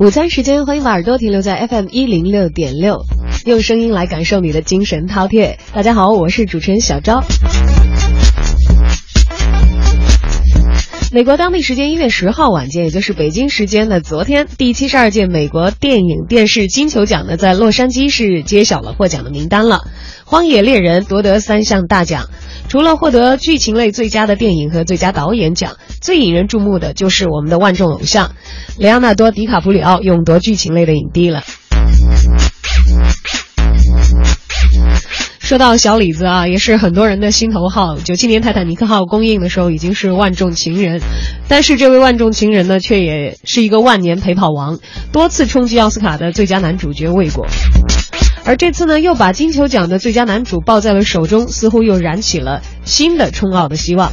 午餐时间，欢迎把耳朵停留在 FM 一零六点六，用声音来感受你的精神饕餮。大家好，我是主持人小昭。美国当地时间一月十号晚间，也就是北京时间的昨天，第七十二届美国电影电视金球奖呢，在洛杉矶市揭晓了获奖的名单了。《荒野猎人》夺得三项大奖，除了获得剧情类最佳的电影和最佳导演奖，最引人注目的就是我们的万众偶像莱昂纳多·迪卡普里奥勇夺剧情类的影帝了。说到小李子啊，也是很多人的心头好。九七年泰坦尼克号公映的时候已经是万众情人，但是这位万众情人呢，却也是一个万年陪跑王，多次冲击奥斯卡的最佳男主角未果。而这次呢，又把金球奖的最佳男主抱在了手中，似乎又燃起了新的冲奥的希望。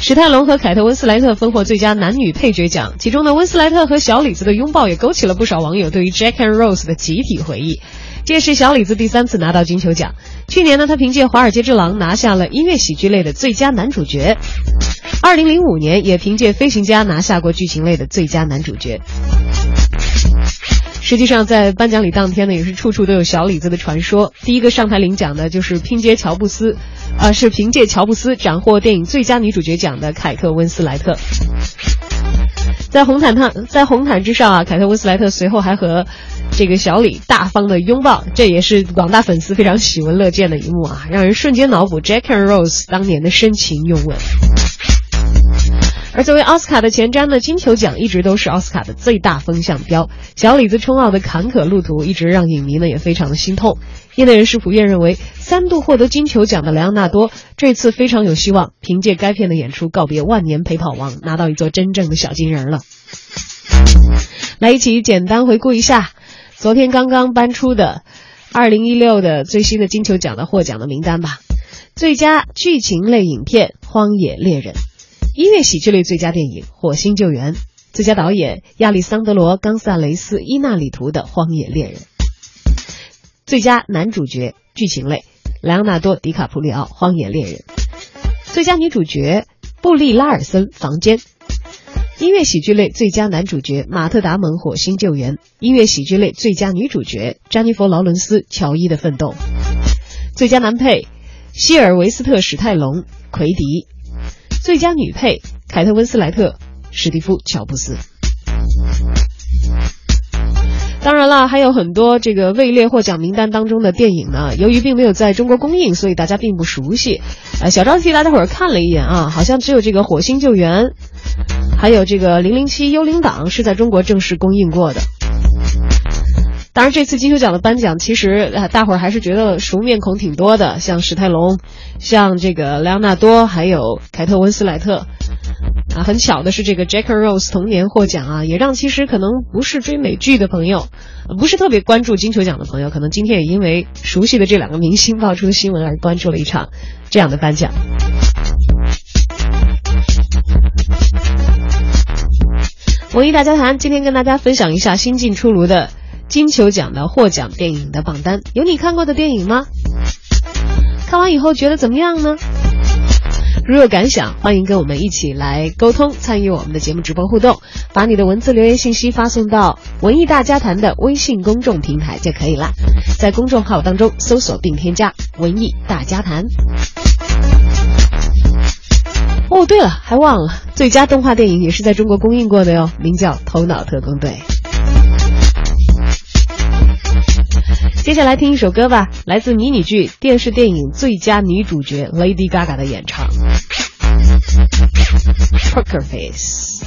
史泰龙和凯特温斯莱特分获最佳男女配角奖，其中呢，温斯莱特和小李子的拥抱也勾起了不少网友对于 Jack and Rose 的集体回忆。这是小李子第三次拿到金球奖。去年呢，他凭借《华尔街之狼》拿下了音乐喜剧类的最佳男主角。二零零五年也凭借《飞行家》拿下过剧情类的最佳男主角。实际上，在颁奖礼当天呢，也是处处都有小李子的传说。第一个上台领奖的就是拼接乔布斯，呃，是凭借乔布斯斩获电影最佳女主角奖的凯特温斯莱特。在红毯上，在红毯之上啊，凯特温斯莱特随后还和这个小李大方的拥抱，这也是广大粉丝非常喜闻乐见的一幕啊，让人瞬间脑补 Jack and Rose 当年的深情拥吻。而作为奥斯卡的前瞻呢，金球奖一直都是奥斯卡的最大风向标。小李子冲奥的坎坷路途，一直让影迷呢也非常的心痛。业内人士普遍认为，三度获得金球奖的莱昂纳多，这次非常有希望凭借该片的演出告别万年陪跑王，拿到一座真正的小金人了。来一起简单回顾一下，昨天刚刚颁出的二零一六的最新的金球奖的获奖的名单吧。最佳剧情类影片《荒野猎人》。音乐喜剧类最佳电影《火星救援》，最佳导演亚历桑德罗·冈萨雷斯·伊纳里图的《荒野猎人》，最佳男主角剧情类莱昂纳多·迪卡普里奥《荒野猎人》，最佳女主角布利拉尔森《房间》，音乐喜剧类最佳男主角马特·达蒙《火星救援》，音乐喜剧类最佳女主角詹妮弗·劳伦斯《乔伊的奋斗》，最佳男配希尔维斯特·史泰龙《奎迪》。最佳女配凯特温斯莱特、史蒂夫乔布斯。当然了，还有很多这个位列获奖名单当中的电影呢，由于并没有在中国公映，所以大家并不熟悉。呃，小张替大家伙儿看了一眼啊，好像只有这个《火星救援》，还有这个《零零七幽灵党》是在中国正式公映过的。当然，这次金球奖的颁奖，其实啊，大伙儿还是觉得熟面孔挺多的，像史泰龙，像这个莱昂纳多，还有凯特温斯莱特。啊，很巧的是，这个 Jack Rose 同年获奖啊，也让其实可能不是追美剧的朋友，不是特别关注金球奖的朋友，可能今天也因为熟悉的这两个明星爆出新闻而关注了一场这样的颁奖。文艺大家谈，今天跟大家分享一下新近出炉的。金球奖的获奖电影的榜单，有你看过的电影吗？看完以后觉得怎么样呢？如有感想，欢迎跟我们一起来沟通，参与我们的节目直播互动，把你的文字留言信息发送到文艺大家谈的微信公众平台就可以了，在公众号当中搜索并添加“文艺大家谈”。哦，对了，还忘了，最佳动画电影也是在中国公映过的哟，名叫《头脑特工队》。接下来听一首歌吧，来自迷你剧、电视电影最佳女主角 Lady Gaga 的演唱。Poker Face。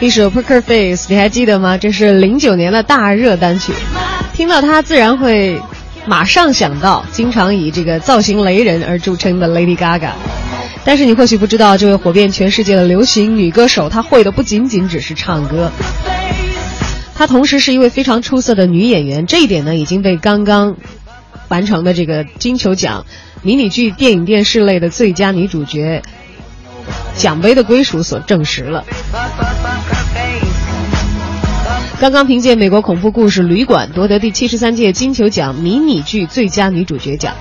一首 Poker Face，你还记得吗？这是零九年的大热单曲，听到它自然会马上想到经常以这个造型雷人而著称的 Lady Gaga。但是你或许不知道，这位火遍全世界的流行女歌手，她会的不仅仅只是唱歌，她同时是一位非常出色的女演员。这一点呢，已经被刚刚完成的这个金球奖迷你剧电影电视类的最佳女主角。奖杯的归属所证实了。刚刚凭借美国恐怖故事《旅馆》夺得第七十三届金球奖迷你剧最佳女主角奖。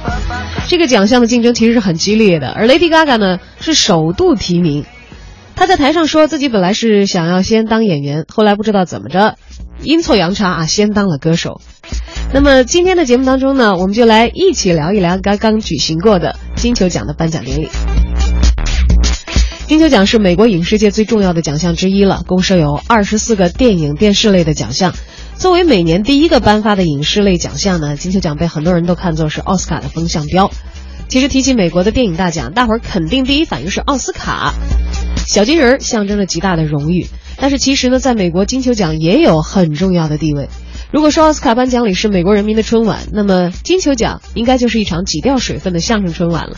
这个奖项的竞争其实是很激烈的，而 Lady Gaga 呢是首度提名。她在台上说自己本来是想要先当演员，后来不知道怎么着，阴错阳差啊，先当了歌手。那么今天的节目当中呢，我们就来一起聊一聊刚刚举行过的金球奖的颁奖典礼。金球奖是美国影视界最重要的奖项之一了，共设有二十四个电影、电视类的奖项。作为每年第一个颁发的影视类奖项呢，金球奖被很多人都看作是奥斯卡的风向标。其实提起美国的电影大奖，大伙儿肯定第一反应是奥斯卡，小金人象征着极大的荣誉。但是其实呢，在美国金球奖也有很重要的地位。如果说奥斯卡颁奖礼是美国人民的春晚，那么金球奖应该就是一场挤掉水分的相声春晚了。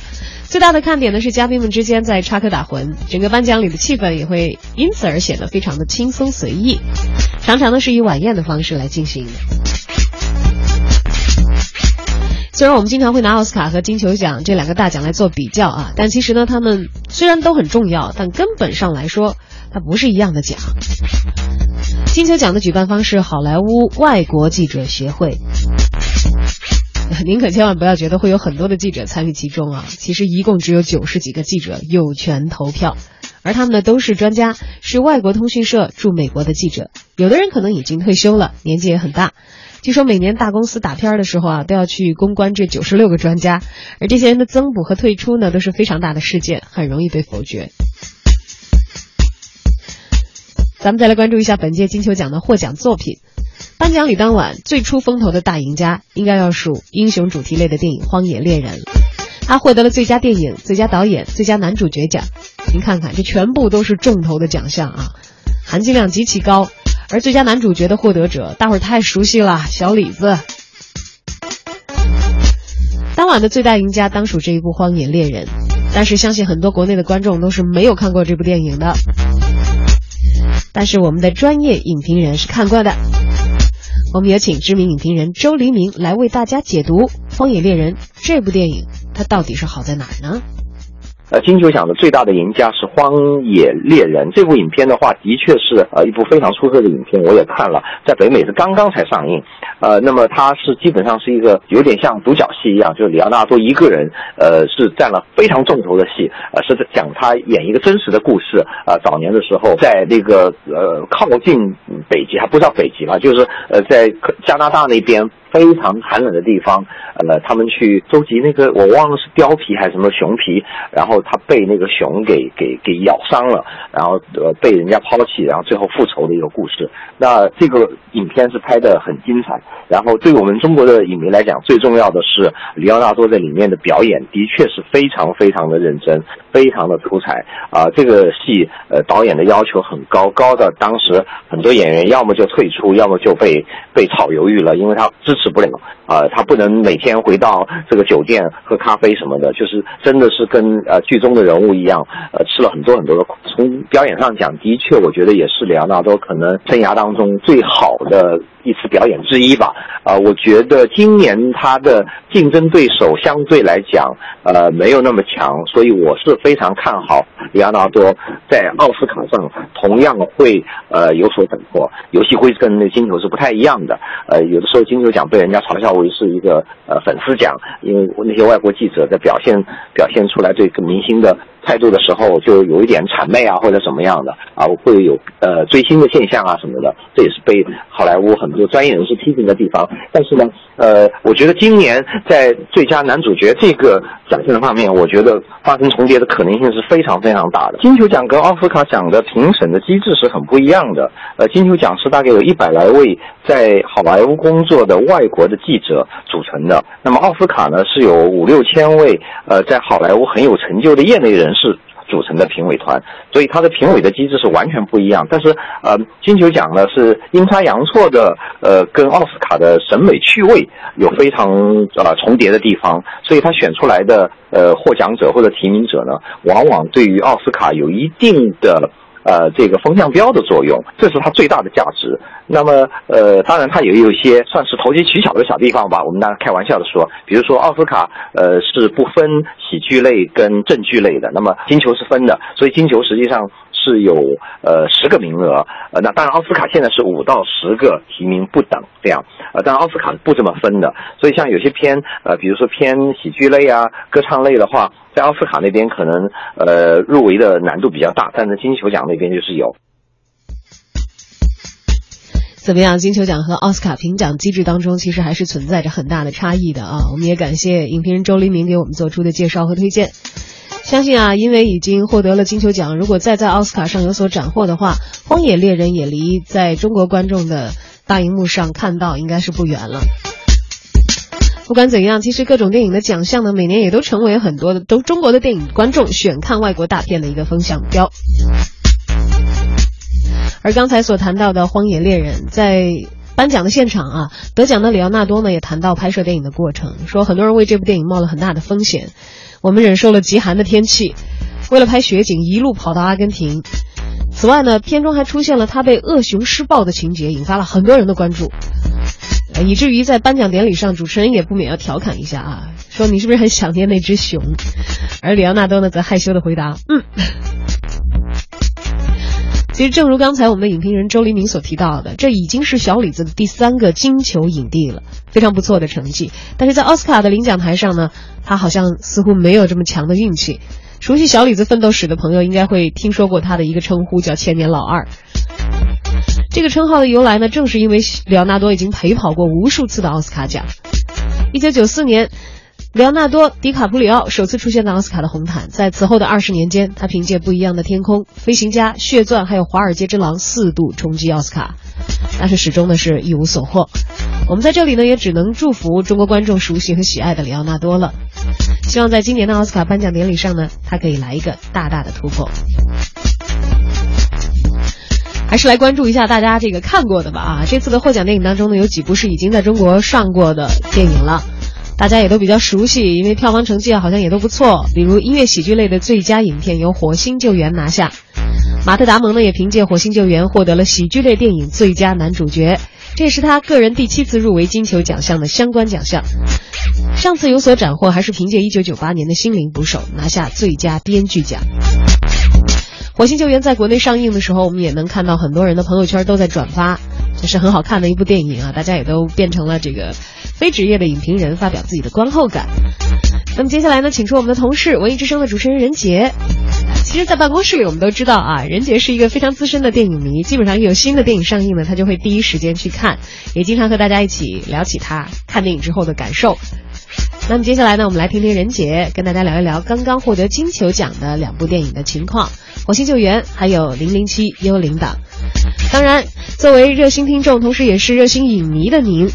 最大的看点呢是嘉宾们之间在插科打诨，整个颁奖礼的气氛也会因此而显得非常的轻松随意，常常呢是以晚宴的方式来进行。虽然我们经常会拿奥斯卡和金球奖这两个大奖来做比较啊，但其实呢，他们虽然都很重要，但根本上来说，它不是一样的奖。金球奖的举办方是好莱坞外国记者协会。您可千万不要觉得会有很多的记者参与其中啊！其实一共只有九十几个记者有权投票，而他们呢都是专家，是外国通讯社驻美国的记者。有的人可能已经退休了，年纪也很大。据说每年大公司打片的时候啊，都要去公关这九十六个专家，而这些人的增补和退出呢，都是非常大的事件，很容易被否决。咱们再来关注一下本届金球奖的获奖作品。颁奖礼当晚，最出风头的大赢家应该要数英雄主题类的电影《荒野猎人》，他获得了最佳电影、最佳导演、最佳男主角奖。您看看，这全部都是重头的奖项啊，含金量极其高。而最佳男主角的获得者，大伙儿太熟悉了，小李子。当晚的最大赢家当属这一部《荒野猎人》，但是相信很多国内的观众都是没有看过这部电影的。但是我们的专业影评人是看过的。我们也请知名影评人周黎明来为大家解读《荒野猎人》这部电影，它到底是好在哪儿呢？呃，金球奖的最大的赢家是《荒野猎人》这部影片的话，的确是呃一部非常出色的影片，我也看了，在北美是刚刚才上映。呃，那么它是基本上是一个有点像独角戏一样，就是里奥纳多一个人，呃，是占了非常重头的戏，呃，是讲他演一个真实的故事。呃，早年的时候在那个呃靠近北极，还不叫北极嘛，就是呃在加拿大那边。非常寒冷的地方，呃，他们去收集那个我忘了是貂皮还是什么熊皮，然后他被那个熊给给给咬伤了，然后呃被人家抛弃，然后最后复仇的一个故事。那这个影片是拍的很精彩，然后对我们中国的影迷来讲，最重要的是里奥纳多在里面的表演的确是非常非常的认真，非常的出彩啊！这个戏呃导演的要求很高，高的当时很多演员要么就退出，要么就被被炒鱿鱼了，因为他支。吃不了啊，他不能每天回到这个酒店喝咖啡什么的，就是真的是跟呃剧中的人物一样，呃吃了很多很多的苦。从表演上讲，的确我觉得也是里昂纳多可能生涯当中最好的。一次表演之一吧，啊，我觉得今年他的竞争对手相对来讲，呃，没有那么强，所以我是非常看好里奥纳多在奥斯卡上同样会呃有所斩获。游戏会跟那金球是不太一样的，呃，有的时候金球奖被人家嘲笑为是一个呃粉丝奖，因为那些外国记者在表现表现出来对明星的。态度的时候就有一点谄媚啊，或者怎么样的啊，会有呃追星的现象啊什么的，这也是被好莱坞很多专业人士批评的地方。但是呢，呃，我觉得今年在最佳男主角这个奖项方面，我觉得发生重叠的可能性是非常非常大的。金球奖跟奥斯卡奖的评审的机制是很不一样的。呃，金球奖是大概有一百来位在好莱坞工作的外国的记者组成的，那么奥斯卡呢是有五六千位呃在好莱坞很有成就的业内人。是组成的评委团，所以它的评委的机制是完全不一样。但是，呃，金球奖呢是阴差阳错的，呃，跟奥斯卡的审美趣味有非常呃重叠的地方，所以他选出来的呃获奖者或者提名者呢，往往对于奥斯卡有一定的。呃，这个风向标的作用，这是它最大的价值。那么，呃，当然它也有一些算是投机取巧的小地方吧。我们当然开玩笑的说，比如说奥斯卡，呃，是不分喜剧类跟正剧类的，那么金球是分的，所以金球实际上。是有呃十个名额，呃，那当然奥斯卡现在是五到十个提名不等这样，呃，但奥斯卡不这么分的，所以像有些偏呃，比如说偏喜剧类啊、歌唱类的话，在奥斯卡那边可能呃入围的难度比较大，但是金球奖那边就是有。怎么样？金球奖和奥斯卡评奖机制当中其实还是存在着很大的差异的啊！我们也感谢影评人周黎明给我们做出的介绍和推荐。相信啊，因为已经获得了金球奖，如果再在奥斯卡上有所斩获的话，《荒野猎人》也离在中国观众的大荧幕上看到应该是不远了。不管怎样，其实各种电影的奖项呢，每年也都成为很多的都中国的电影观众选看外国大片的一个风向标。而刚才所谈到的《荒野猎人》在颁奖的现场啊，得奖的里奥纳多呢也谈到拍摄电影的过程，说很多人为这部电影冒了很大的风险。我们忍受了极寒的天气，为了拍雪景，一路跑到阿根廷。此外呢，片中还出现了他被恶熊施暴的情节，引发了很多人的关注，以至于在颁奖典礼上，主持人也不免要调侃一下啊，说你是不是很想念那只熊？而里奥纳多呢，则害羞的回答：“嗯。”其实，正如刚才我们的影评人周黎明所提到的，这已经是小李子的第三个金球影帝了，非常不错的成绩。但是在奥斯卡的领奖台上呢，他好像似乎没有这么强的运气。熟悉小李子奋斗史的朋友应该会听说过他的一个称呼，叫“千年老二”。这个称号的由来呢，正是因为里奥纳多已经陪跑过无数次的奥斯卡奖。一九九四年。里奥纳多·迪卡普里奥首次出现在奥斯卡的红毯，在此后的二十年间，他凭借《不一样的天空》《飞行家》《血钻》还有《华尔街之狼》四度冲击奥斯卡，但是始终呢是一无所获。我们在这里呢，也只能祝福中国观众熟悉和喜爱的里奥纳多了。希望在今年的奥斯卡颁奖典礼上呢，他可以来一个大大的突破。还是来关注一下大家这个看过的吧啊！这次的获奖电影当中呢，有几部是已经在中国上过的电影了。大家也都比较熟悉，因为票房成绩好像也都不错。比如音乐喜剧类的最佳影片由《火星救援》拿下，马特·达蒙呢也凭借《火星救援》获得了喜剧类电影最佳男主角。这也是他个人第七次入围金球奖项的相关奖项。上次有所斩获，还是凭借1998年的《心灵捕手》拿下最佳编剧奖。《火星救援》在国内上映的时候，我们也能看到很多人的朋友圈都在转发，这是很好看的一部电影啊！大家也都变成了这个非职业的影评人，发表自己的观后感。那么接下来呢，请出我们的同事，文艺之声的主持人任杰。其实，在办公室里，我们都知道啊，任杰是一个非常资深的电影迷，基本上一有新的电影上映呢，他就会第一时间去看，也经常和大家一起聊起他看电影之后的感受。那么接下来呢，我们来听听任杰跟大家聊一聊刚刚获得金球奖的两部电影的情况，《火星救援》还有《零零七幽灵党》。当然，作为热心听众，同时也是热心影迷的您，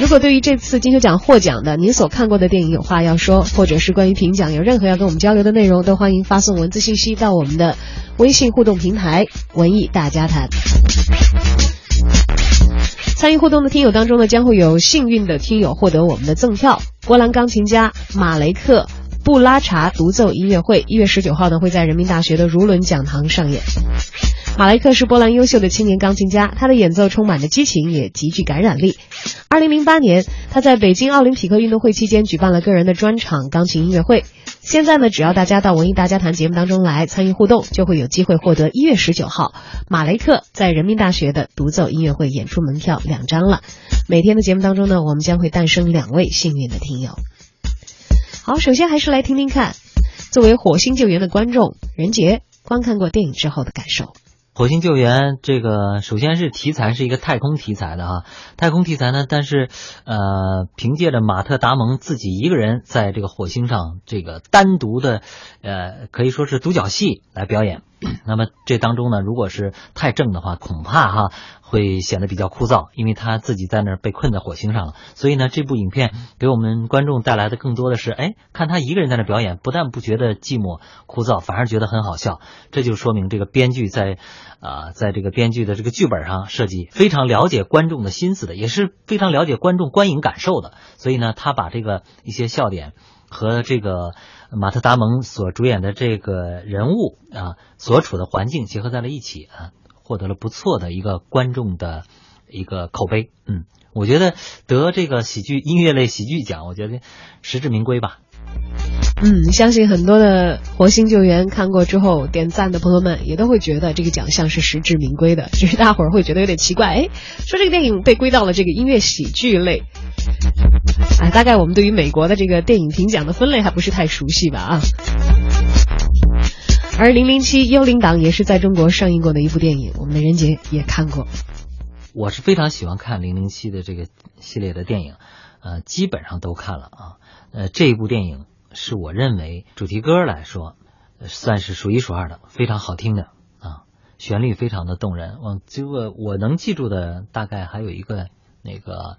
如果对于这次金球奖获奖的您所看过的电影有话要说，或者是关于评奖有任何要跟我们交流的内容，都欢迎发送文字信息到我们的微信互动平台“文艺大家谈”。参与互动的听友当中呢，将会有幸运的听友获得我们的赠票。波兰钢琴家马雷克布拉查独奏音乐会，一月十九号呢会在人民大学的儒伦讲堂上演。马雷克是波兰优秀的青年钢琴家，他的演奏充满着激情，也极具感染力。二零零八年，他在北京奥林匹克运动会期间举办了个人的专场钢琴音乐会。现在呢，只要大家到文艺大家谈节目当中来参与互动，就会有机会获得一月十九号马雷克在人民大学的独奏音乐会演出门票两张了。每天的节目当中呢，我们将会诞生两位幸运的听友。好，首先还是来听听看，作为火星救援的观众任杰观看过电影之后的感受。火星救援这个首先是题材是一个太空题材的啊，太空题材呢，但是呃，凭借着马特·达蒙自己一个人在这个火星上这个单独的呃，可以说是独角戏来表演。那么这当中呢，如果是太正的话，恐怕哈会显得比较枯燥，因为他自己在那儿被困在火星上了。所以呢，这部影片给我们观众带来的更多的是，哎，看他一个人在那表演，不但不觉得寂寞枯燥，反而觉得很好笑。这就说明这个编剧在啊，在这个编剧的这个剧本上设计非常了解观众的心思的，也是非常了解观众观影感受的。所以呢，他把这个一些笑点和这个。马特·达蒙所主演的这个人物啊，所处的环境结合在了一起啊，获得了不错的一个观众的一个口碑。嗯，我觉得得这个喜剧音乐类喜剧奖，我觉得实至名归吧。嗯，相信很多的《火星救援》看过之后点赞的朋友们也都会觉得这个奖项是实至名归的。只是大伙儿会觉得有点奇怪，哎，说这个电影被归到了这个音乐喜剧类。哎，大概我们对于美国的这个电影评奖的分类还不是太熟悉吧？啊。而《零零七幽灵党》也是在中国上映过的一部电影，我们的任杰也看过。我是非常喜欢看《零零七》的这个系列的电影，呃，基本上都看了啊。呃，这一部电影。是我认为主题歌来说，算是数一数二的，非常好听的啊，旋律非常的动人。我这个我能记住的大概还有一个那个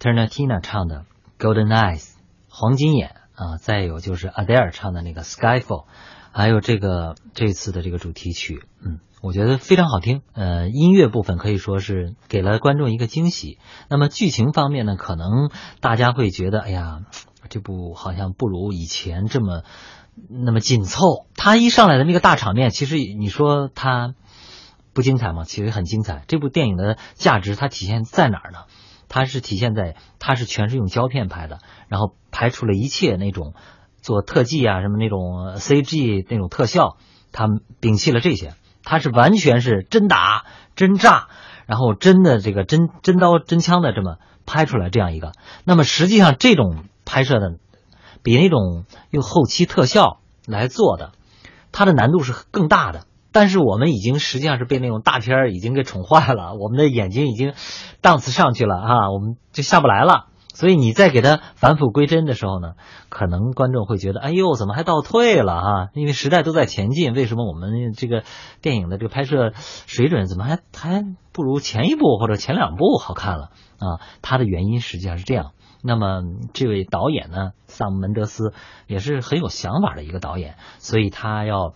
Terna Tina 唱的 Golden Eyes 黄金眼啊，再有就是 Adele 唱的那个 Skyfall，还有这个这次的这个主题曲，嗯，我觉得非常好听。呃，音乐部分可以说是给了观众一个惊喜。那么剧情方面呢，可能大家会觉得，哎呀。这部好像不如以前这么那么紧凑。他一上来的那个大场面，其实你说他不精彩吗？其实很精彩。这部电影的价值它体现在哪儿呢？它是体现在它是全是用胶片拍的，然后排除了一切那种做特技啊什么那种 CG 那种特效，他摒弃了这些，它是完全是真打真炸，然后真的这个真真刀真枪的这么拍出来这样一个。那么实际上这种。拍摄的比那种用后期特效来做的，它的难度是更大的。但是我们已经实际上是被那种大片儿已经给宠坏了，我们的眼睛已经档次上去了啊，我们就下不来了。所以你再给他返璞归真的时候呢，可能观众会觉得，哎呦，怎么还倒退了啊？因为时代都在前进，为什么我们这个电影的这个拍摄水准怎么还还不如前一部或者前两部好看了啊？它的原因实际上是这样。那么这位导演呢，萨姆·门德斯也是很有想法的一个导演，所以他要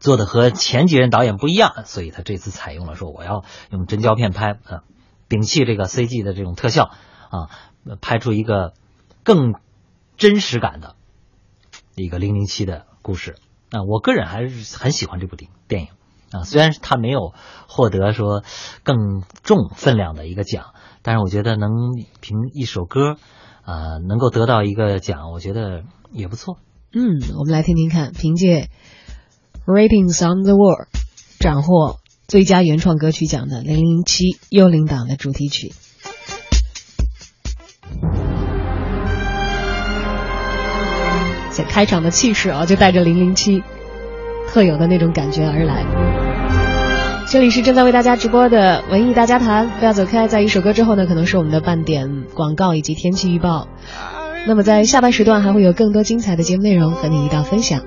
做的和前几任导演不一样，所以他这次采用了说我要用真胶片拍啊，摒弃这个 CG 的这种特效啊，拍出一个更真实感的一个零零七的故事啊，我个人还是很喜欢这部电影。啊。虽然他没有获得说更重分量的一个奖，但是我觉得能凭一首歌，啊，能够得到一个奖，我觉得也不错。嗯，我们来听听看，凭借《Ratings on the World》斩获最佳原创歌曲奖的《零零七幽灵党》的主题曲。这开场的气势啊，就带着零零七特有的那种感觉而来。这里是正在为大家直播的文艺大家谈，不要走开。在一首歌之后呢，可能是我们的半点广告以及天气预报。那么在下半时段还会有更多精彩的节目内容和你一道分享。